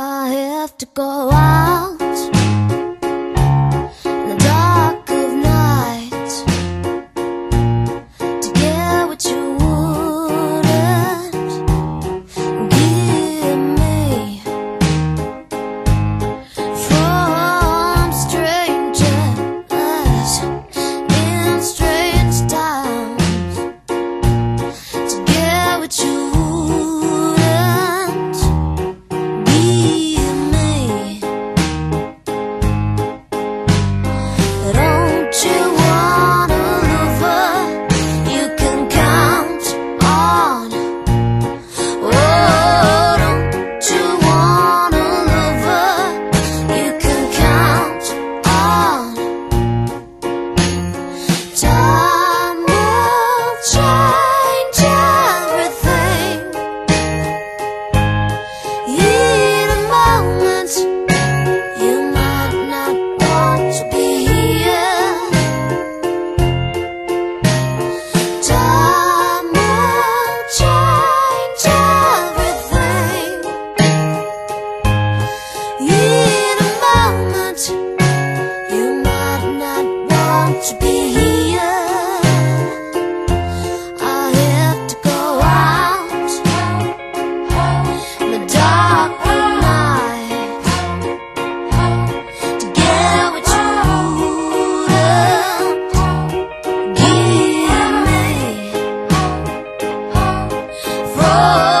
I have to go out oh.